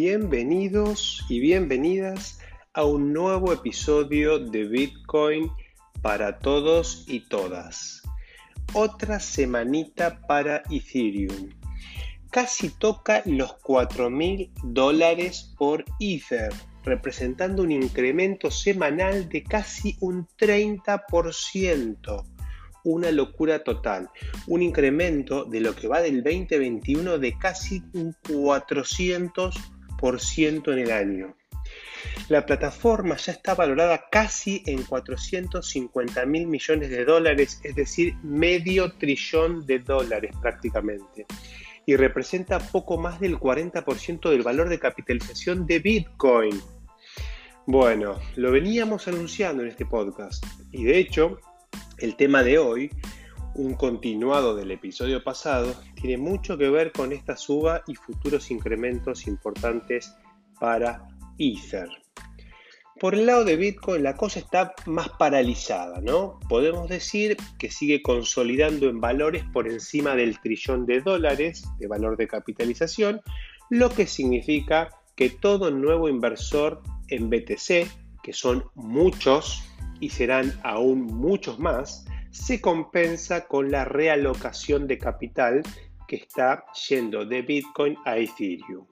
Bienvenidos y bienvenidas a un nuevo episodio de Bitcoin para todos y todas. Otra semanita para Ethereum. Casi toca los 4 mil dólares por Ether, representando un incremento semanal de casi un 30% una locura total, un incremento de lo que va del 2021 de casi un 400% en el año. La plataforma ya está valorada casi en 450 mil millones de dólares, es decir, medio trillón de dólares prácticamente, y representa poco más del 40% del valor de capitalización de Bitcoin. Bueno, lo veníamos anunciando en este podcast y de hecho el tema de hoy, un continuado del episodio pasado, tiene mucho que ver con esta suba y futuros incrementos importantes para Ether. Por el lado de Bitcoin la cosa está más paralizada, ¿no? Podemos decir que sigue consolidando en valores por encima del trillón de dólares de valor de capitalización, lo que significa que todo nuevo inversor en BTC, que son muchos, y serán aún muchos más, se compensa con la realocación de capital que está yendo de Bitcoin a Ethereum.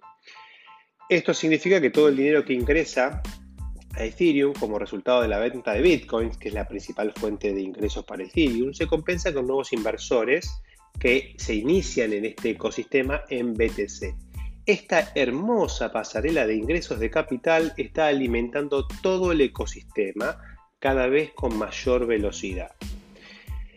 Esto significa que todo el dinero que ingresa a Ethereum como resultado de la venta de Bitcoins, que es la principal fuente de ingresos para Ethereum, se compensa con nuevos inversores que se inician en este ecosistema en BTC. Esta hermosa pasarela de ingresos de capital está alimentando todo el ecosistema, cada vez con mayor velocidad.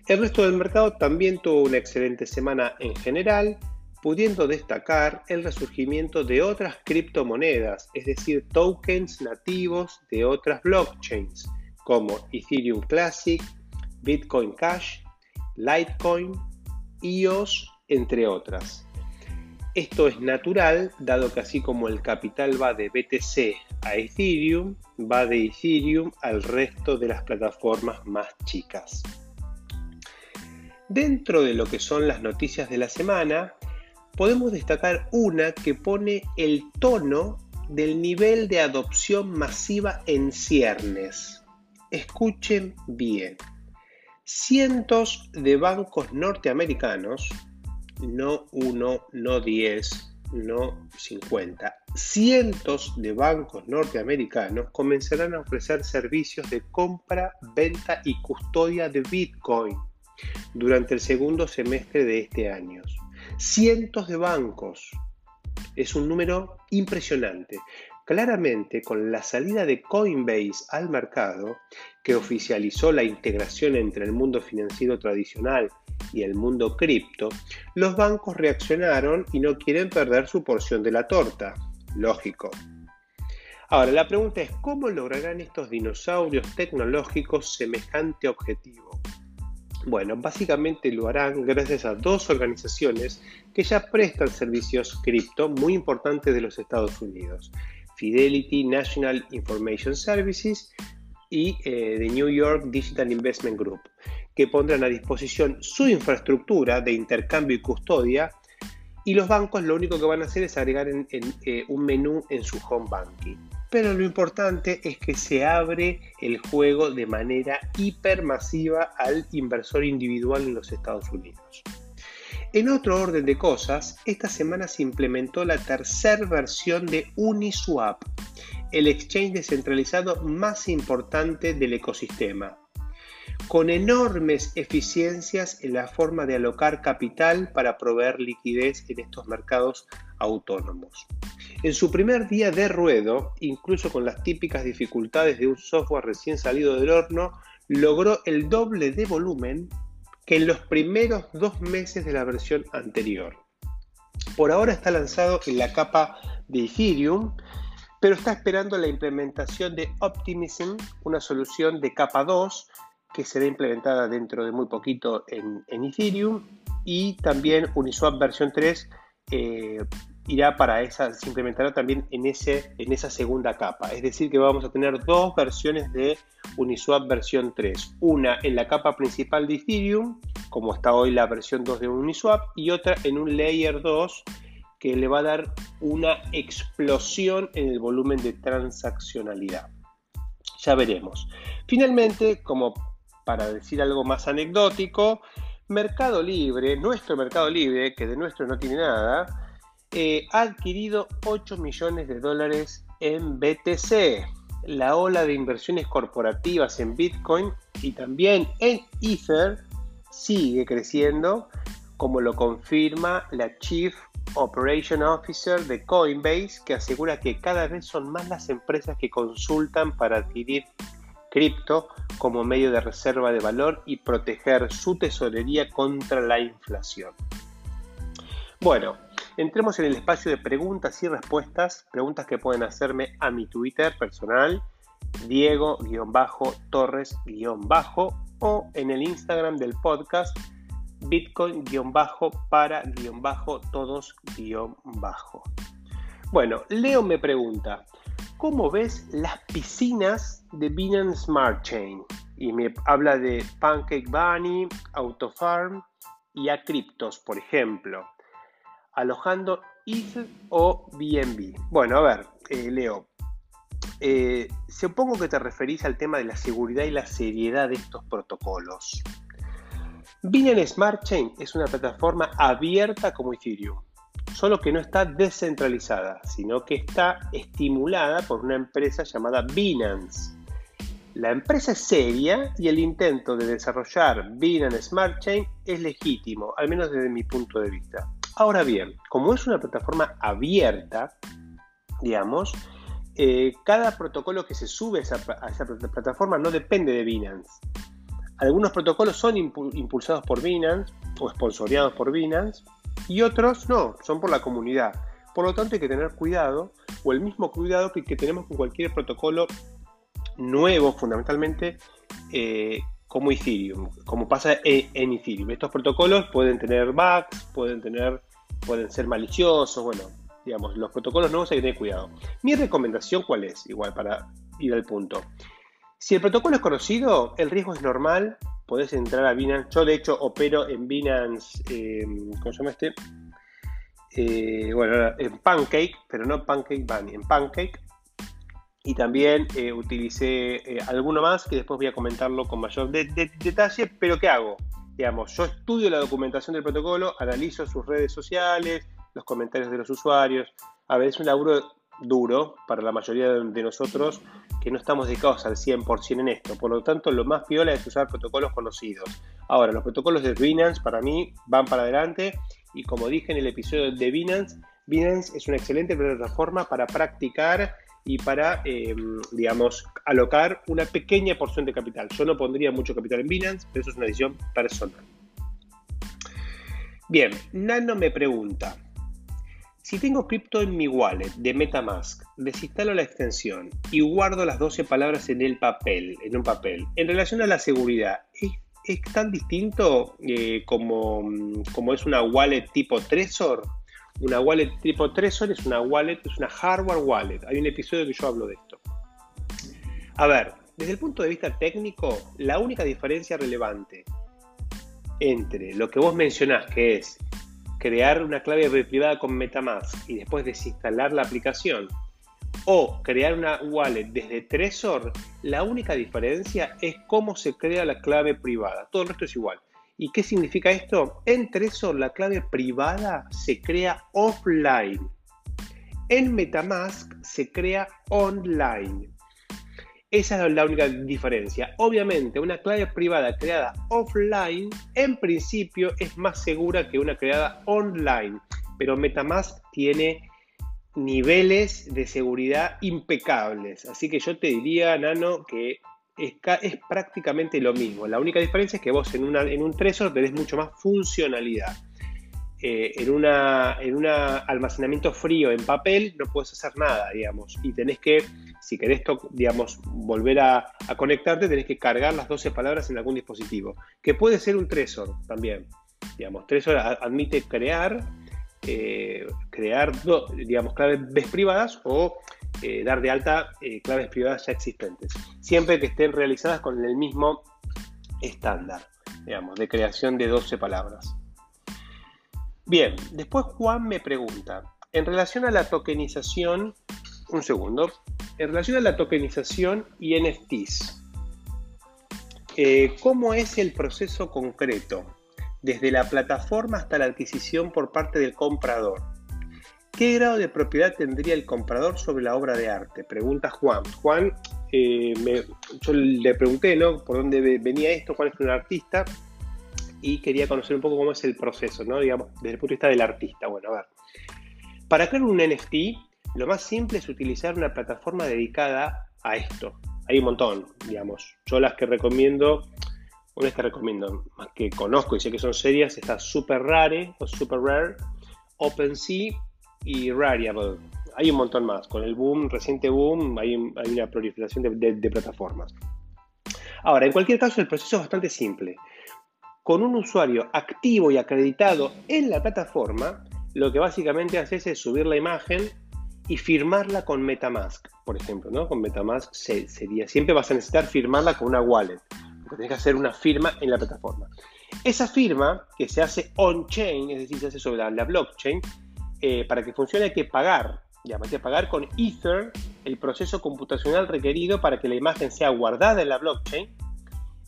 El resto del mercado también tuvo una excelente semana en general, pudiendo destacar el resurgimiento de otras criptomonedas, es decir, tokens nativos de otras blockchains, como Ethereum Classic, Bitcoin Cash, Litecoin, EOS, entre otras. Esto es natural, dado que así como el capital va de BTC a Ethereum, va de Ethereum al resto de las plataformas más chicas. Dentro de lo que son las noticias de la semana, podemos destacar una que pone el tono del nivel de adopción masiva en ciernes. Escuchen bien. Cientos de bancos norteamericanos, no uno, no diez, no 50. Cientos de bancos norteamericanos comenzarán a ofrecer servicios de compra, venta y custodia de Bitcoin durante el segundo semestre de este año. Cientos de bancos. Es un número impresionante. Claramente, con la salida de Coinbase al mercado, que oficializó la integración entre el mundo financiero tradicional y el mundo cripto, los bancos reaccionaron y no quieren perder su porción de la torta. Lógico. Ahora, la pregunta es, ¿cómo lograrán estos dinosaurios tecnológicos semejante objetivo? Bueno, básicamente lo harán gracias a dos organizaciones que ya prestan servicios cripto muy importantes de los Estados Unidos. Fidelity National Information Services y eh, The New York Digital Investment Group, que pondrán a disposición su infraestructura de intercambio y custodia y los bancos lo único que van a hacer es agregar en, eh, un menú en su home banking. Pero lo importante es que se abre el juego de manera hipermasiva al inversor individual en los Estados Unidos. En otro orden de cosas, esta semana se implementó la tercera versión de Uniswap, el exchange descentralizado más importante del ecosistema, con enormes eficiencias en la forma de alocar capital para proveer liquidez en estos mercados autónomos. En su primer día de ruedo, incluso con las típicas dificultades de un software recién salido del horno, logró el doble de volumen que en los primeros dos meses de la versión anterior. Por ahora está lanzado en la capa de Ethereum, pero está esperando la implementación de Optimism, una solución de capa 2 que será implementada dentro de muy poquito en, Ethereum y también Uniswap versión 3 eh, irá para esa, se implementará también en, ese, en esa segunda capa. Es decir, que vamos a tener dos versiones de Uniswap versión 3. Una en la capa principal de Ethereum, como está hoy la versión 2 de Uniswap, y otra en un layer 2 que le va a dar una explosión en el volumen de transaccionalidad. Ya veremos. Finalmente, como para decir algo más anecdótico, Mercado Libre, nuestro Mercado Libre, que de nuestro no tiene nada, ha adquirido 8 millones de dólares en BTC. La ola de inversiones corporativas en Bitcoin y también en Ether sigue creciendo, como lo confirma la Chief Operation Officer de Coinbase, que asegura que cada vez son más las empresas que consultan para adquirir cripto como medio de reserva de valor y proteger su tesorería contra la inflación. Bueno, entremos en el espacio de preguntas y respuestas, preguntas que pueden hacerme a mi Twitter personal, Diego-Torres- o en el Instagram del podcast Bitcoin-para-todos-bajo. Bueno, Leo me pregunta, ¿cómo ves las piscinas de Binance Smart Chain? Y me habla de Pancake Bunny, Autofarm y Acryptos, por ejemplo, alojando ETH o BNB. Bueno, a ver, eh, Leo, eh, supongo que te referís al tema de la seguridad y la seriedad de estos protocolos. Binance Smart Chain es una plataforma abierta como Ethereum, solo que no está descentralizada, sino que está estimulada por una empresa llamada Binance. La empresa es seria y el intento de desarrollar Binance Smart Chain es legítimo, al menos desde mi punto de vista. Ahora bien, como es una plataforma abierta, digamos, eh, cada protocolo que se sube a esa, plataforma no depende de Binance. Algunos protocolos son impulsados por Binance o sponsoreados por Binance y otros no, son por la comunidad. Por lo tanto hay que tener cuidado o el mismo cuidado que, tenemos con cualquier protocolo nuevo fundamentalmente eh, como Ethereum, como pasa en, en, Ethereum. Estos protocolos pueden tener bugs, pueden tener, pueden ser maliciosos, bueno, digamos, los protocolos nuevos hay que tener cuidado. Mi recomendación, ¿cuál es? Igual, para ir al punto. Si el protocolo es conocido, el riesgo es normal, podés entrar a Binance. Yo, de hecho, opero en Binance, em, ¿cómo se llama este? Eh, bueno, en Pancake, pero no Pancake Bunny, en Pancake. Y también eh, utilicé eh, alguno más que después voy a comentarlo con mayor detalle, pero ¿qué hago? Yo estudio la documentación del protocolo, analizo sus redes sociales, los comentarios de los usuarios. A veces es un laburo duro para la mayoría de nosotros que no estamos dedicados al 100% en esto. Por lo tanto, lo más piola es usar protocolos conocidos. Ahora, los protocolos de Binance para mí van para adelante y como dije en el episodio de Binance, Binance es una excelente plataforma para practicar y para, em, digamos, alocar una pequeña porción de capital. Yo no pondría mucho capital en Binance, pero eso es una decisión personal. Bien, Nano me pregunta, si tengo cripto en mi wallet de Metamask, desinstalo la extensión y guardo las 12 palabras en el papel, en un papel. En relación a la seguridad, ¿es, tan distinto eh, como, como, es una wallet tipo Trezor? Una wallet tipo Trezor es una wallet, es una hardware wallet. Hay un episodio que yo hablo de esto. A ver, desde el punto de vista técnico, la única diferencia relevante entre lo que vos mencionás, que es crear una clave privada con Metamask y después desinstalar la aplicación o crear una wallet desde Trezor, la única diferencia es cómo se crea la clave privada. Todo el resto es igual. ¿Y qué significa esto? En Trezor la clave privada se crea offline. En Metamask se crea online. Esa es la única diferencia. Obviamente, una clave privada creada offline, en principio, es más segura que una creada online. Pero Metamask tiene niveles de seguridad impecables. Así que yo te diría, Nano, que es, prácticamente lo mismo. La única diferencia es que vos en, en un Trezor tenés mucho más funcionalidad. Eh, en, una, en un almacenamiento frío en papel no puedes hacer nada, digamos, y tenés que, si querés, digamos, volver a, conectarte, tenés que cargar las 12 palabras en algún dispositivo, que puede ser un Trezor también, digamos, Trezor admite crear, eh, crear, digamos, claves privadas o eh, dar de alta claves privadas ya existentes, siempre que estén realizadas con el mismo estándar, digamos, de creación de 12 palabras. Bien, después Juan me pregunta, en relación a la tokenización, un segundo, en relación a la tokenización y NFTs, eh, ¿cómo es el proceso concreto? Desde la plataforma hasta la adquisición por parte del comprador. ¿Qué grado de propiedad tendría el comprador sobre la obra de arte? Pregunta Juan. Juan, eh, yo le pregunté ¿no? por dónde venía esto, Juan es un artista, y quería conocer un poco cómo es el proceso, ¿no? Digamos, desde el punto de vista del artista. Bueno, a ver. Para crear un NFT, lo más simple es utilizar una plataforma dedicada a esto. Hay un montón, digamos. Yo las que recomiendo, una que recomiendo, más que conozco y sé que son serias, está Super Rare o Super Rare, OpenSea y Rariable. Hay un montón más. Con el boom, reciente boom, hay, una proliferación de plataformas. Ahora, en cualquier caso, el proceso es bastante simple con un usuario activo y acreditado en la plataforma, lo que básicamente haces es subir la imagen y firmarla con Metamask, por ejemplo, ¿no? Con Metamask sería, siempre vas a necesitar firmarla con una wallet, porque tienes que hacer una firma en la plataforma. Esa firma, que se hace on-chain, es decir, se hace sobre la, blockchain, eh, para que funcione hay que pagar, que pagar con Ether el proceso computacional requerido para que la imagen sea guardada en la blockchain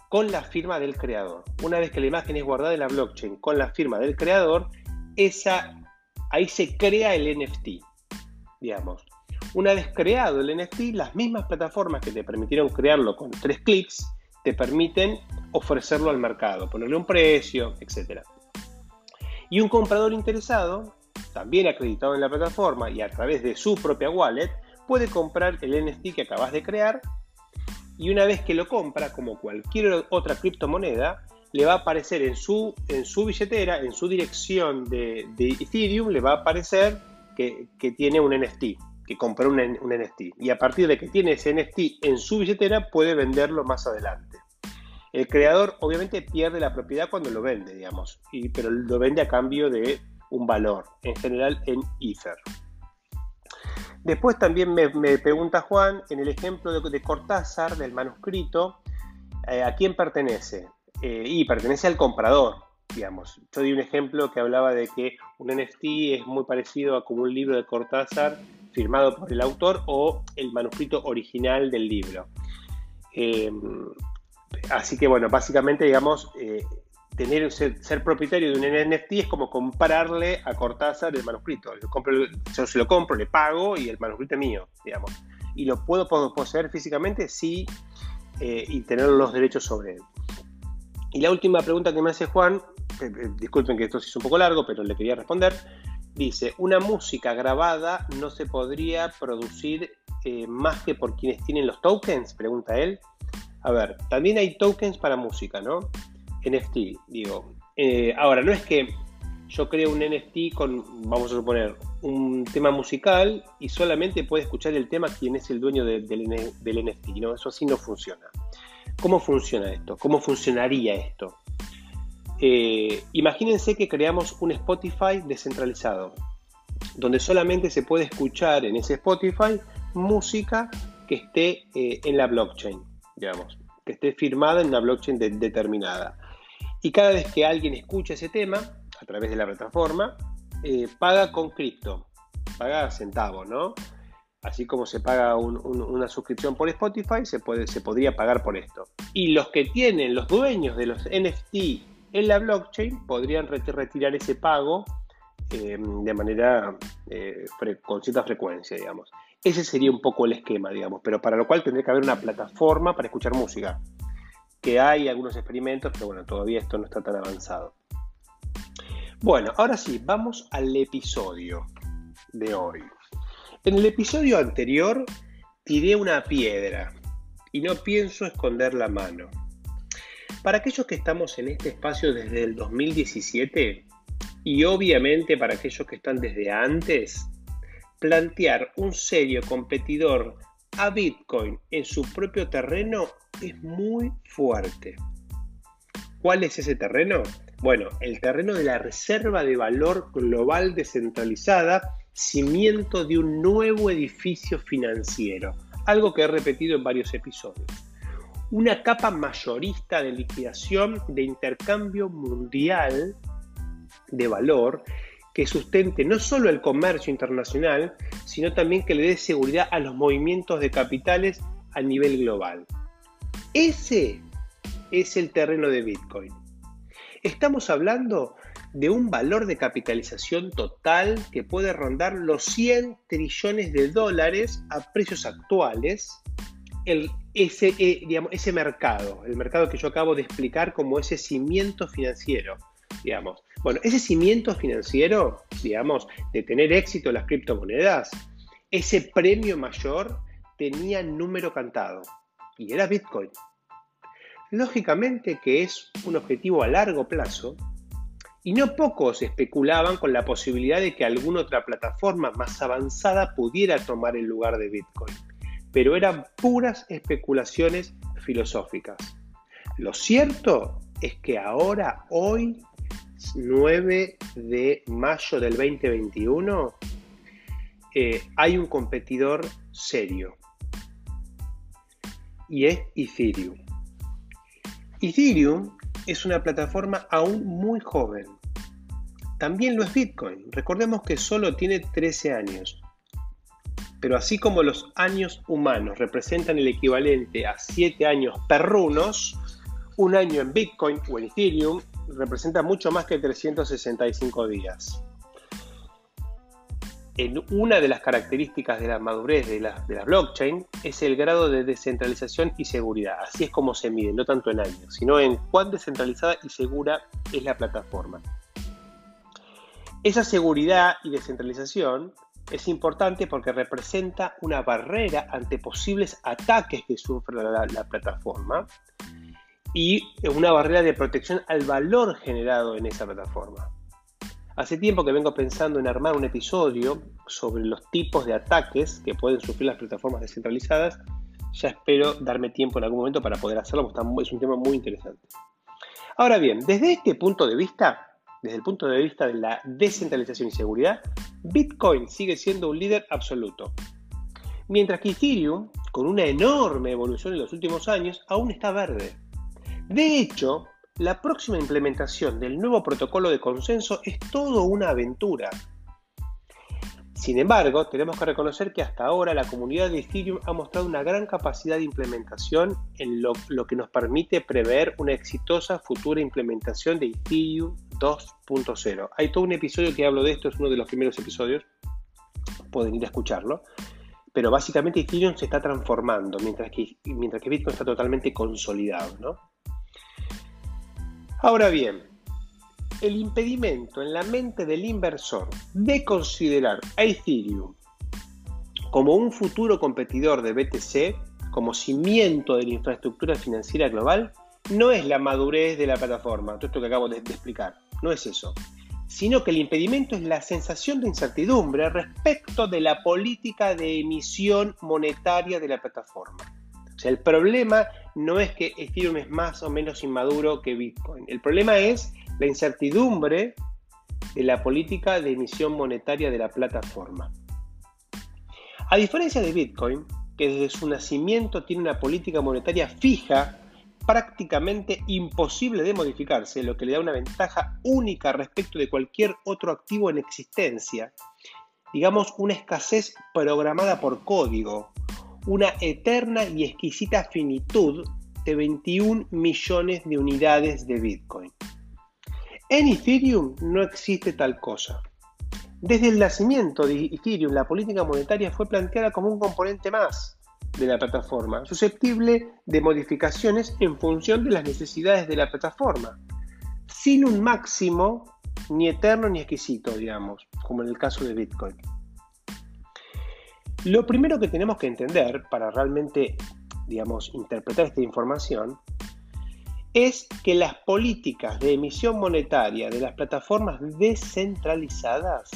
con la firma del creador. Una vez que la imagen es guardada en la blockchain con la firma del creador, esa, ahí se crea el NFT, digamos. Una vez creado el NFT, las mismas plataformas que te permitieron crearlo con tres clics, te permiten ofrecerlo al mercado, ponerle un precio, etc. Y un comprador interesado, también acreditado en la plataforma y a través de su propia wallet, puede comprar el NFT que acabas de crear y una vez que lo compra, como cualquier otra criptomoneda, le va a aparecer en su, en su billetera, en su dirección de, Ethereum, le va a aparecer que, tiene un NFT, que compró un, NFT. Y a partir de que tiene ese NFT en su billetera, puede venderlo más adelante. El creador obviamente pierde la propiedad cuando lo vende, digamos, y, pero lo vende a cambio de un valor, en general en Ether. Después también me, pregunta Juan, en el ejemplo de, Cortázar, del manuscrito, eh, ¿a quién pertenece? Eh, y pertenece al comprador, digamos. Yo di un ejemplo que hablaba de que un NFT es muy parecido a como un libro de Cortázar firmado por el autor o el manuscrito original del libro. Eh, así que bueno, básicamente, digamos, tener, ser, propietario de un NFT es como comprarle a Cortázar el manuscrito. Yo, se lo compro, le pago y el manuscrito es mío, digamos. Y lo puedo poseer físicamente, sí, eh, y tener los derechos sobre él. Y la última pregunta que me hace Juan, eh, eh, disculpen que esto se hizo un poco largo, pero le quería responder, dice, una música grabada no se podría producir más que por quienes tienen los tokens, pregunta él. A ver, también hay tokens para música, ¿no? NFT, digo. Eh, ahora, no es que yo creo un NFT con, vamos a suponer, un tema musical y solamente puede escuchar el tema quien es el dueño del NFT. No, eso así no funciona. ¿Cómo funciona esto? ¿Cómo funcionaría esto? Eh, imagínense que creamos un Spotify descentralizado, donde solamente se puede escuchar en ese Spotify música que esté eh, en la blockchain, digamos, que esté firmada en una blockchain determinada. Y cada vez que alguien escucha ese tema, a través de la plataforma, eh, paga con cripto, paga centavos, ¿no? Así como se paga una suscripción por Spotify, se, puede, se podría pagar por esto. Y los que tienen, los dueños de los NFT en la blockchain, podrían retirar ese pago em, de manera eh, con cierta frecuencia, digamos. Ese sería un poco el esquema, digamos, pero para lo cual tendría que haber una plataforma para escuchar música que hay algunos experimentos, pero bueno, todavía esto no está tan avanzado. Bueno, ahora sí, vamos al episodio de hoy. En el episodio anterior tiré una piedra y no pienso esconder la mano. Para aquellos que estamos en este espacio desde el 2017 y obviamente para aquellos que están desde antes, plantear un serio competidor Bitcoin en su propio terreno es muy fuerte. ¿Cuál es ese terreno? Bueno, el terreno de la reserva de valor global descentralizada, cimiento de un nuevo edificio financiero, algo que he repetido en varios episodios. Una capa mayorista de liquidación de intercambio mundial de valor que sustente no solo el comercio internacional, sino también que le dé seguridad a los movimientos de capitales a nivel global. Ese es el terreno de Bitcoin. Estamos hablando de un valor de capitalización total que puede rondar los 100 trillones de dólares a precios actuales, el, ese, eh, digamos, ese mercado, el mercado que yo acabo de explicar como ese cimiento financiero, digamos. Bueno, ese cimiento financiero, digamos, de tener éxito en las criptomonedas, ese premio mayor tenía número cantado y era Bitcoin. Lógicamente que es un objetivo a largo plazo y no pocos especulaban con la posibilidad de que alguna otra plataforma más avanzada pudiera tomar el lugar de Bitcoin, pero eran puras especulaciones filosóficas. Lo cierto es que ahora, hoy, 9 de mayo del 2021, eh, hay un competidor serio y es Ethereum. Ethereum es una plataforma aún muy joven. También lo es Bitcoin. Recordemos que solo tiene 13 años. Pero así como los años humanos representan el equivalente a 7 años perrunos, un año en Bitcoin o en Ethereum representa mucho más que 365 días. En una de las características de la madurez de la, de la, blockchain es el grado de descentralización y seguridad. Así es como se mide, no tanto en años, sino en cuán descentralizada y segura es la plataforma. Esa seguridad y descentralización es importante porque representa una barrera ante posibles ataques que sufre la plataforma y una barrera de protección al valor generado en esa plataforma. Hace tiempo que vengo pensando en armar un episodio sobre los tipos de ataques que pueden sufrir las plataformas descentralizadas. Ya espero darme tiempo en algún momento para poder hacerlo, porque es un tema muy interesante. Ahora bien, desde este punto de vista, desde el punto de vista de la descentralización y seguridad, Bitcoin sigue siendo un líder absoluto. Mientras que Ethereum, con una enorme evolución en los últimos años, aún está verde. De hecho, la próxima implementación del nuevo protocolo de consenso es todo una aventura. Sin embargo, tenemos que reconocer que hasta ahora la comunidad de Ethereum ha mostrado una gran capacidad de implementación en lo, que nos permite prever una exitosa futura implementación de Ethereum 2.0. Hay todo un episodio que hablo de esto, es uno de los primeros episodios, pueden ir a escucharlo. Pero básicamente Ethereum se está transformando, mientras que, mientras que Bitcoin está totalmente consolidado. ¿no? Ahora bien, el impedimento en la mente del inversor de considerar a Ethereum como un futuro competidor de BTC, como cimiento de la infraestructura financiera global, no es la madurez de la plataforma, todo esto que acabo de, explicar, no es eso, sino que el impedimento es la sensación de incertidumbre respecto de la política de emisión monetaria de la plataforma. Sea, el problema no es que Ethereum es más o menos inmaduro que Bitcoin. El problema es la incertidumbre de la política de emisión monetaria de la plataforma. A diferencia de Bitcoin, que desde su nacimiento tiene una política monetaria fija, prácticamente imposible de modificarse, lo que le da una ventaja única respecto de cualquier otro activo en existencia, digamos una escasez programada por código, una eterna y exquisita finitud de 21 millones de unidades de Bitcoin. En Ethereum no existe tal cosa. Desde el nacimiento de Ethereum, la política monetaria fue planteada como un componente más de la plataforma, susceptible de modificaciones en función de las necesidades de la plataforma, sin un máximo ni eterno ni exquisito, digamos, como en el caso de Bitcoin. Lo primero que tenemos que entender para realmente, digamos, interpretar esta información es que las políticas de emisión monetaria de las plataformas descentralizadas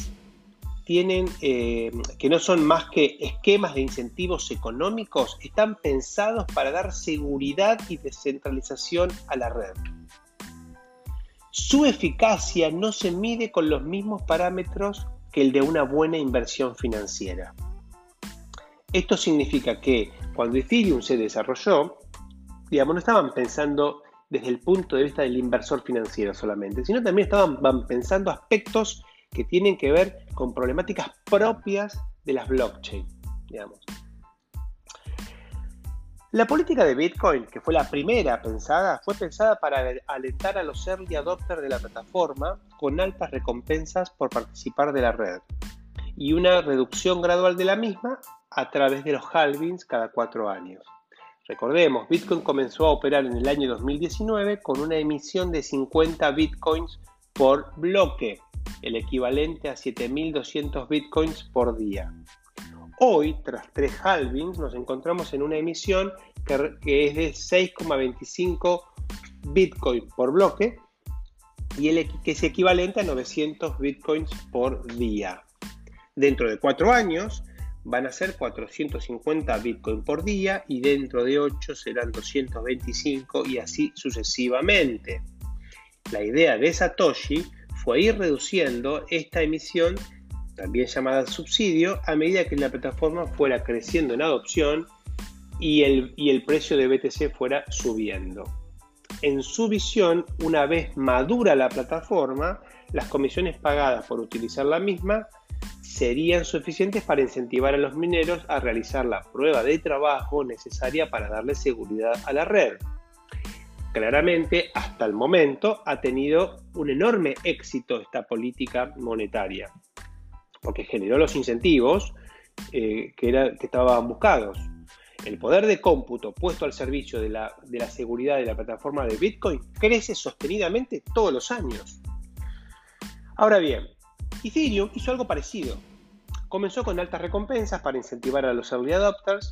tienen, eh, que no son más que esquemas de incentivos económicos, están pensados para dar seguridad y descentralización a la red. Su eficacia no se mide con los mismos parámetros que el de una buena inversión financiera. Esto significa que cuando Ethereum se desarrolló, digamos, no estaban pensando desde el punto de vista del inversor financiero solamente, sino también estaban pensando aspectos que tienen que ver con problemáticas propias de las blockchain, digamos. La política de Bitcoin, que fue la primera pensada, fue pensada para alentar a los early adopters de la plataforma con altas recompensas por participar de la red y una reducción gradual de la misma a través de los halvings cada cuatro años. Recordemos, Bitcoin comenzó a operar en el año 2019 con una emisión de 50 Bitcoins por bloque, el equivalente a 7.200 Bitcoins por día. Hoy, tras tres halvings, nos encontramos en una emisión que, es de 6,25 Bitcoin por bloque y el, que es equivalente a 900 Bitcoins por día. Dentro de cuatro años van a ser 450 Bitcoin por día y dentro de 8 serán 225 y así sucesivamente. La idea de Satoshi fue ir reduciendo esta emisión también llamada subsidio, a medida que la plataforma fuera creciendo en adopción y el, y el precio de BTC fuera subiendo. En su visión, una vez madura la plataforma, las comisiones pagadas por utilizar la misma serían suficientes para incentivar a los mineros a realizar la prueba de trabajo necesaria para darle seguridad a la red. Claramente, hasta el momento, ha tenido un enorme éxito esta política monetaria porque generó los incentivos eh, que, estaban buscados. El poder de cómputo puesto al servicio de la seguridad de la plataforma de Bitcoin crece sostenidamente todos los años. Ahora bien, Ethereum hizo algo parecido. Comenzó con altas recompensas para incentivar a los early adopters.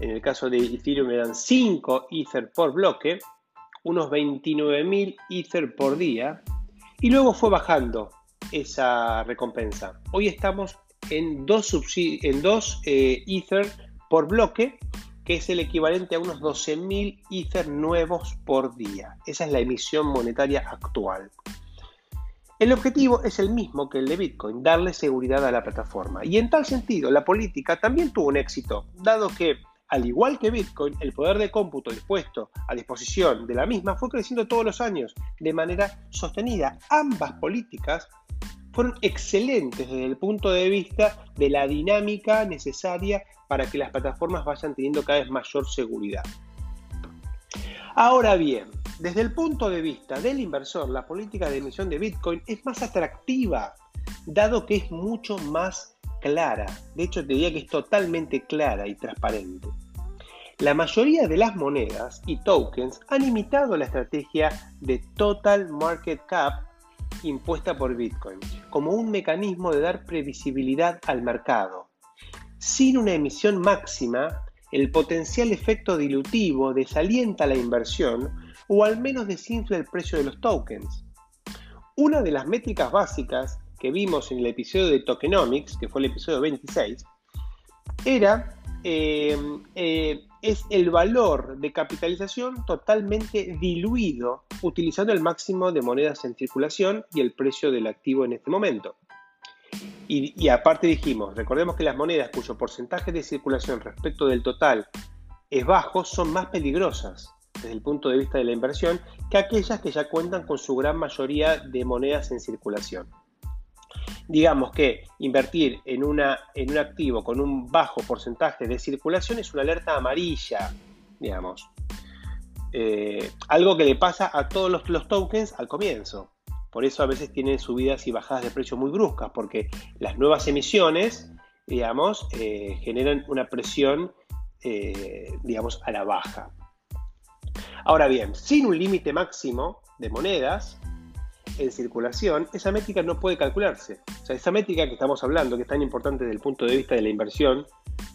En el caso de Ethereum eran 5 Ether por bloque, unos 29.000 Ether por día, y luego fue bajando esa recompensa. Hoy estamos en dos, en dos eh, Ether por bloque, que es el equivalente a unos 12.000 Ether nuevos por día. Esa es la emisión monetaria actual. El objetivo es el mismo que el de Bitcoin, darle seguridad a la plataforma. Y en tal sentido, la política también tuvo un éxito, dado que al igual que Bitcoin, el poder de cómputo dispuesto a disposición de la misma fue creciendo todos los años de manera sostenida. Ambas políticas fueron excelentes desde el punto de vista de la dinámica necesaria para que las plataformas vayan teniendo cada vez mayor seguridad. Ahora bien, desde el punto de vista del inversor, la política de emisión de Bitcoin es más atractiva, dado que es mucho más clara. De hecho, te diría que es totalmente clara y transparente. La mayoría de las monedas y tokens han imitado la estrategia de Total Market Cap impuesta por Bitcoin, como un mecanismo de dar previsibilidad al mercado. Sin una emisión máxima, el potencial efecto dilutivo desalienta la inversión o al menos desinfla el precio de los tokens. Una de las métricas básicas que vimos en el episodio de Tokenomics, que fue el episodio 26, era eh, eh, es el valor de capitalización totalmente diluido utilizando el máximo de monedas en circulación y el precio del activo en este momento. Y, y, aparte dijimos, recordemos que las monedas cuyo porcentaje de circulación respecto del total es bajo son más peligrosas desde el punto de vista de la inversión que aquellas que ya cuentan con su gran mayoría de monedas en circulación digamos que invertir en, una, en un activo con un bajo porcentaje de circulación es una alerta amarilla, digamos. Eh, algo que le pasa a todos los, tokens al comienzo. Por eso a veces tienen subidas y bajadas de precio muy bruscas, porque las nuevas emisiones, digamos, eh, generan una presión, eh, digamos, a la baja. Ahora bien, sin un límite máximo de monedas, en circulación, esa métrica no puede calcularse. O sea, esa métrica que estamos hablando, que es tan importante desde el punto de vista de la inversión,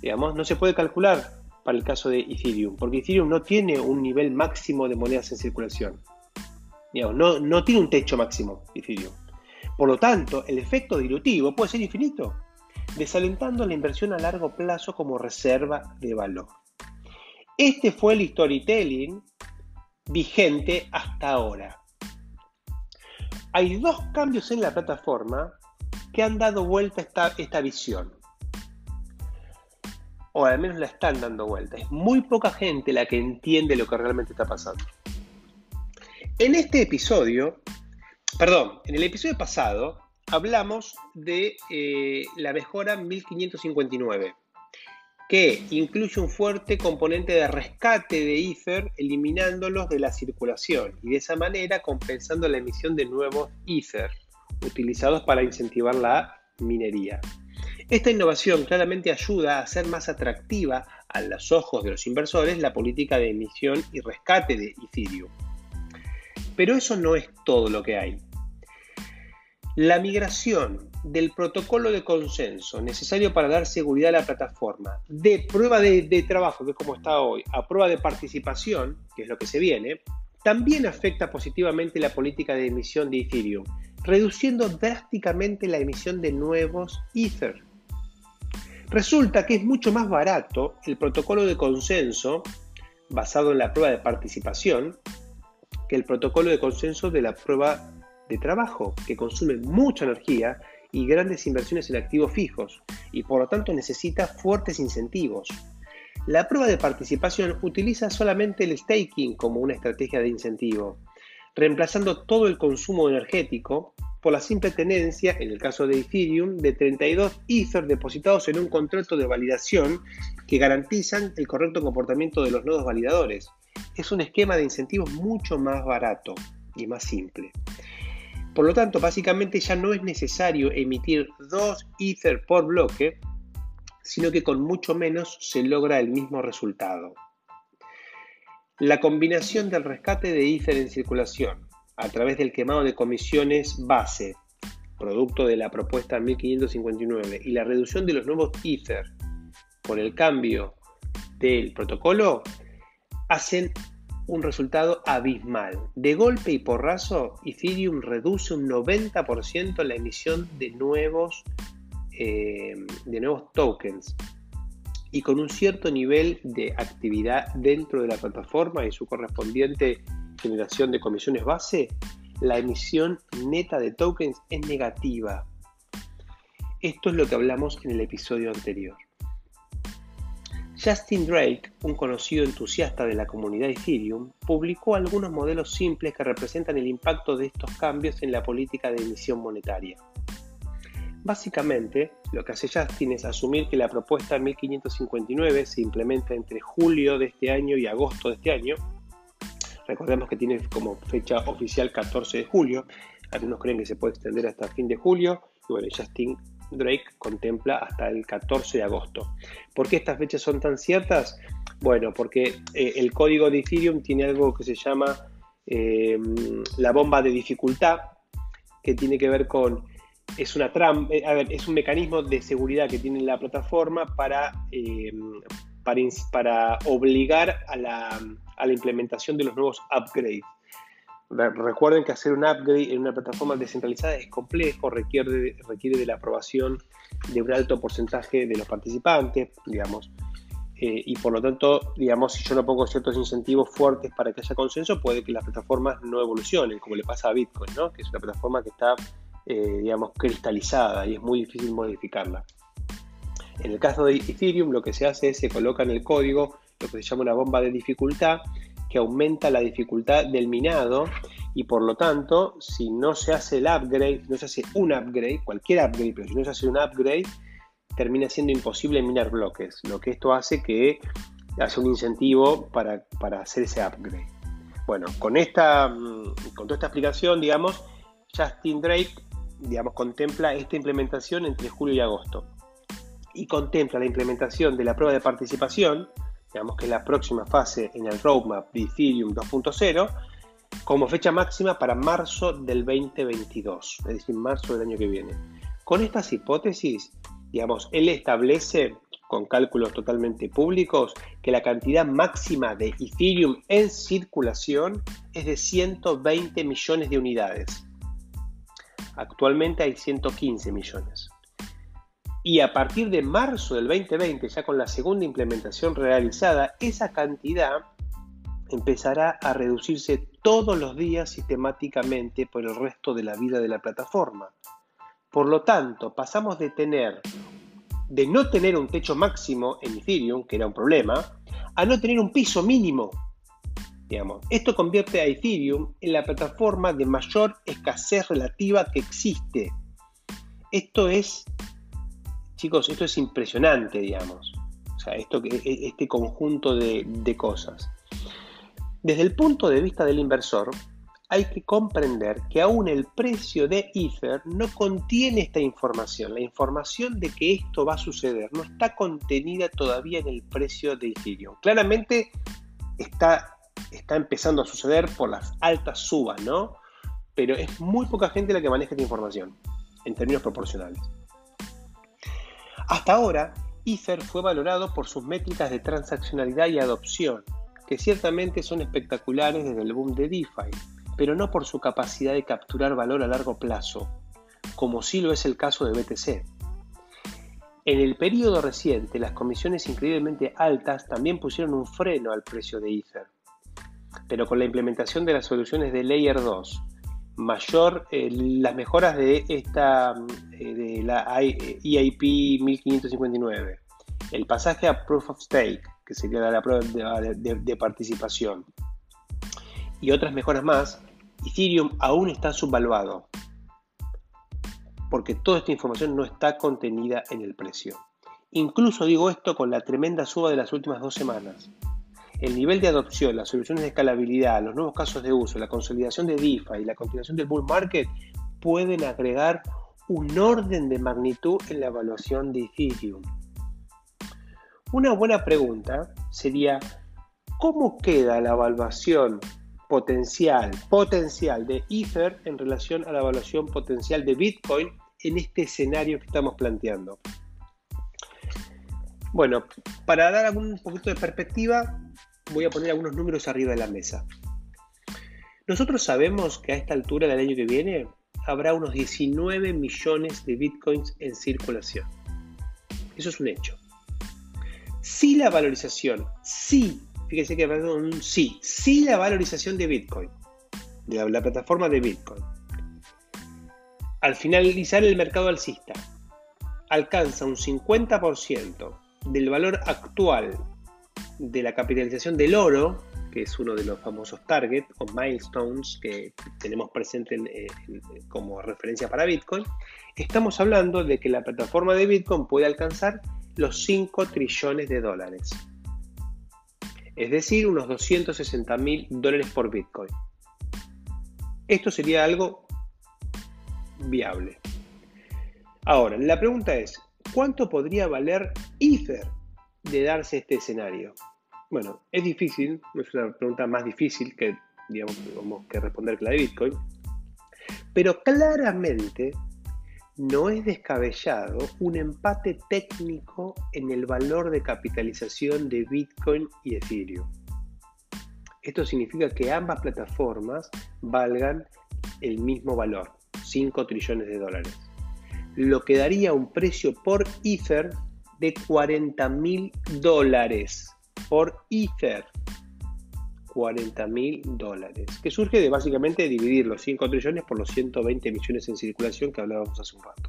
digamos, no se puede calcular para el caso de Ethereum, porque Ethereum no tiene un nivel máximo de monedas en circulación. Digamos, no, no tiene un techo máximo Ethereum. Por lo tanto, el efecto dilutivo puede ser infinito, desalentando la inversión a largo plazo como reserva de valor. Este fue el storytelling vigente hasta ahora hay dos cambios en la plataforma que han dado vuelta esta, esta visión. O al menos la están dando vuelta. Es muy poca gente la que entiende lo que realmente está pasando. En este episodio, perdón, en el episodio pasado hablamos de eh, la mejora 1559, que incluye un fuerte componente de rescate de Ether, eliminándolos de la circulación y de esa manera compensando la emisión de nuevos Ether, utilizados para incentivar la minería. Esta innovación claramente ayuda a hacer más atractiva a los ojos de los inversores la política de emisión y rescate de Ethereum. Pero eso no es todo lo que hay. La migración del protocolo de consenso necesario para dar seguridad a la plataforma de prueba de, trabajo, que es como está hoy, a prueba de participación, que es lo que se viene, también afecta positivamente la política de emisión de Ethereum, reduciendo drásticamente la emisión de nuevos Ether. Resulta que es mucho más barato el protocolo de consenso basado en la prueba de participación que el protocolo de consenso de la prueba de trabajo, que consume mucha energía y grandes inversiones en activos fijos, y por lo tanto necesita fuertes incentivos. La prueba de participación utiliza solamente el staking como una estrategia de incentivo, reemplazando todo el consumo energético por la simple tenencia, en el caso de Ethereum, de 32 Ether depositados en un contrato de validación que garantizan el correcto comportamiento de los nodos validadores. Es un esquema de incentivos mucho más barato y más simple. Por lo tanto, básicamente ya no es necesario emitir dos Ether por bloque, sino que con mucho menos se logra el mismo resultado. La combinación del rescate de Ether en circulación a través del quemado de comisiones base, producto de la propuesta 1559, y la reducción de los nuevos Ether por el cambio del protocolo, hacen un resultado abismal. De golpe y porrazo, Ethereum reduce un 90% la emisión de nuevos, eh, de nuevos tokens y con un cierto nivel de actividad dentro de la plataforma y su correspondiente generación de comisiones base, la emisión neta de tokens es negativa. Esto es lo que hablamos en el episodio anterior. Justin Drake, un conocido entusiasta de la comunidad Ethereum, publicó algunos modelos simples que representan el impacto de estos cambios en la política de emisión monetaria. Básicamente, lo que hace Justin es asumir que la propuesta 1559 se implementa entre julio de este año y agosto de este año. Recordemos que tiene como fecha oficial 14 de julio. Algunos creen que se puede extender hasta fin de julio. Y bueno, Justin Drake contempla hasta el 14 de agosto. ¿Por qué estas fechas son tan ciertas? Bueno, porque eh, el código de Ethereum tiene algo que se llama eh, la bomba de dificultad, que tiene que ver con, es una trampa, eh, es un mecanismo de seguridad que tiene la plataforma para, para, para, obligar a la, a la implementación de los nuevos upgrades. Recuerden que hacer un upgrade en una plataforma descentralizada es complejo, requiere, requiere de la aprobación de un alto porcentaje de los participantes, digamos. Eh, y por lo tanto, digamos, si yo no pongo ciertos incentivos fuertes para que haya consenso, puede que las plataformas no evolucionen, como le pasa a Bitcoin, ¿no? que es una plataforma que está, eh, digamos, cristalizada y es muy difícil modificarla. En el caso de Ethereum, lo que se hace es se coloca en el código lo que se llama una bomba de dificultad que aumenta la dificultad del minado y por lo tanto, si no se hace el upgrade, no se hace un upgrade, cualquier upgrade, pero si no se hace un upgrade, termina siendo imposible minar bloques, lo que esto hace que hace un incentivo para, hacer ese upgrade. Bueno, con esta, mm, con toda esta explicación, digamos, Justin Drake, digamos, contempla esta implementación entre julio y agosto y contempla la implementación de la prueba de participación digamos que es la próxima fase en el roadmap de Ethereum 2.0, como fecha máxima para marzo del 2022, es decir, marzo del año que viene. Con estas hipótesis, digamos, él establece con cálculos totalmente públicos que la cantidad máxima de Ethereum en circulación es de 120 millones de unidades. Actualmente hay 115 millones. Y a partir de marzo del 2020, ya con la segunda implementación realizada, esa cantidad empezará a reducirse todos los días sistemáticamente por el resto de la vida de la plataforma. Por lo tanto, pasamos de tener de no tener un techo máximo en Ethereum, que era un problema, a no tener un piso mínimo. Digamos. Esto convierte a Ethereum en la plataforma de mayor escasez relativa que existe esto es, chicos, esto es impresionante, digamos. O sea, esto, e, e, este conjunto de, cosas. Desde el punto de vista del inversor, hay que comprender que aún el precio de Ether no contiene esta información. La información de que esto va a suceder no está contenida todavía en el precio de Ethereum. Claramente está, está empezando a suceder por las altas subas, ¿no? Pero es muy poca gente la que maneja esta información en términos proporcionales. Hasta ahora, Ether fue valorado por sus métricas de transaccionalidad y adopción, que ciertamente son espectaculares desde el boom de DeFi pero no por su capacidad de capturar valor a largo plazo, como sí lo es el caso de BTC. En el periodo reciente, las comisiones increíblemente altas también pusieron un freno al precio de Ether. Pero con la implementación de las soluciones de Layer 2, mayor, eh, las mejoras de esta eh, de la EIP 1559, el pasaje a Proof of Stake, que sería la prueba de participación, y otras mejoras más, Ethereum aún está subvaluado, porque toda esta información no está contenida en el precio. Incluso digo esto con la tremenda suba de las últimas dos semanas. El nivel de adopción, las soluciones de escalabilidad, los nuevos casos de uso, la consolidación de DeFi y la continuación del bull market pueden agregar un orden de magnitud en la evaluación de Ethereum. Una buena pregunta sería, ¿cómo queda la evaluación potencial, potencial de Ether en relación a la evaluación potencial de Bitcoin en este escenario que estamos planteando. Bueno, para dar un poquito de perspectiva, voy a poner algunos números arriba de la mesa. Nosotros sabemos que a esta altura del año que viene habrá unos 19 millones de bitcoins en circulación. Eso es un hecho. Si la valorización, si fíjese que un sí, sí la valorización de Bitcoin, de la, plataforma de Bitcoin. Al finalizar el mercado alcista, alcanza un 50% del valor actual de la capitalización del oro, que es uno de los famosos targets o milestones que tenemos presente como referencia para Bitcoin, estamos hablando de que la plataforma de Bitcoin puede alcanzar los 5 trillones de dólares es decir, unos 260 mil dólares por Bitcoin. Esto sería algo viable. Ahora, la pregunta es, ¿cuánto podría valer Ether de darse este escenario? Bueno, es difícil, es una pregunta más difícil que, digamos, que responder que la de Bitcoin, pero claramente no es descabellado un empate técnico en el valor de capitalización de Bitcoin y Ethereum. Esto significa que ambas plataformas valgan el mismo valor, 5 trillones de dólares, lo que daría un precio por Ether de 40 mil dólares por Ether. 40 mil dólares, que surge de básicamente dividir los 5 trillones por los 120 millones en circulación que hablábamos hace un rato.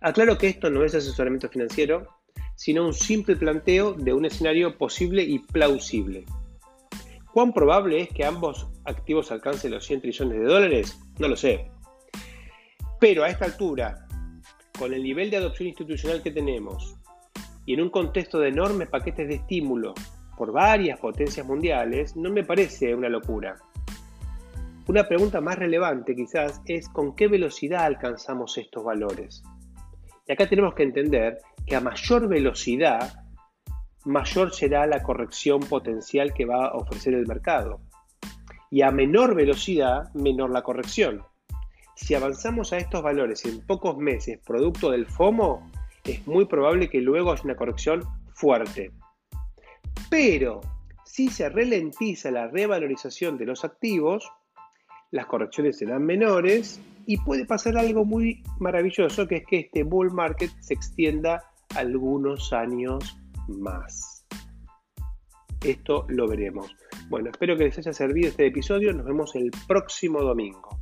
Aclaro que esto no es asesoramiento financiero, sino un simple planteo de un escenario posible y plausible. ¿Cuán probable es que ambos activos alcancen los 100 trillones de dólares? No lo sé. Pero a esta altura, con el nivel de adopción institucional que tenemos y en un contexto de enormes paquetes de estímulo por varias potencias mundiales, no me parece una locura. Una pregunta más relevante quizás es con qué velocidad alcanzamos estos valores. Y acá tenemos que entender que a mayor velocidad, mayor será la corrección potencial que va a ofrecer el mercado. Y a menor velocidad, menor la corrección. Si avanzamos a estos valores en pocos meses producto del FOMO, es muy probable que luego haya una corrección fuerte. Pero si se ralentiza la revalorización de los activos, las correcciones serán menores y puede pasar algo muy maravilloso, que es que este bull market se extienda algunos años más. Esto lo veremos. Bueno, espero que les haya servido este episodio. Nos vemos el próximo domingo.